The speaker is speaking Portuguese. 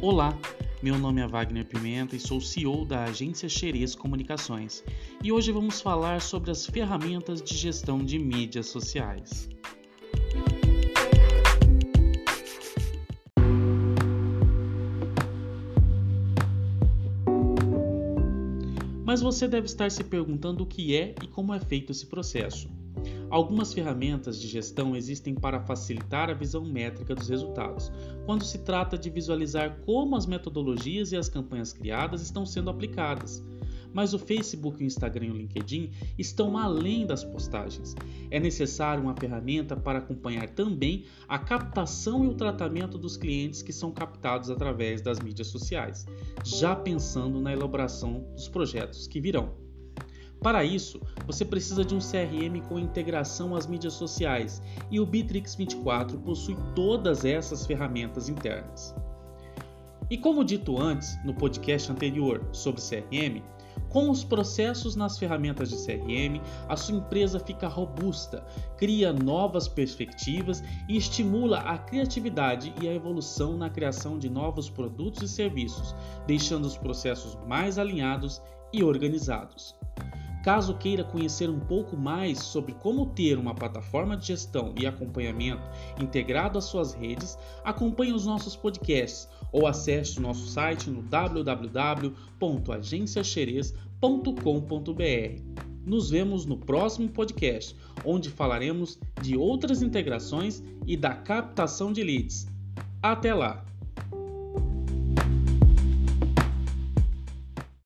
Olá, meu nome é Wagner Pimenta e sou CEO da agência Xerez Comunicações e hoje vamos falar sobre as ferramentas de gestão de mídias sociais. Mas você deve estar se perguntando o que é e como é feito esse processo. Algumas ferramentas de gestão existem para facilitar a visão métrica dos resultados, quando se trata de visualizar como as metodologias e as campanhas criadas estão sendo aplicadas. Mas o Facebook, o Instagram e o LinkedIn estão além das postagens. É necessário uma ferramenta para acompanhar também a captação e o tratamento dos clientes que são captados através das mídias sociais, já pensando na elaboração dos projetos que virão. Para isso, você precisa de um CRM com integração às mídias sociais e o Bitrix 24 possui todas essas ferramentas internas. E como dito antes no podcast anterior sobre CRM, com os processos nas ferramentas de CRM, a sua empresa fica robusta, cria novas perspectivas e estimula a criatividade e a evolução na criação de novos produtos e serviços, deixando os processos mais alinhados e organizados. Caso queira conhecer um pouco mais sobre como ter uma plataforma de gestão e acompanhamento integrado às suas redes, acompanhe os nossos podcasts ou acesse o nosso site no www.agenciaxerez.com.br. Nos vemos no próximo podcast, onde falaremos de outras integrações e da captação de leads. Até lá!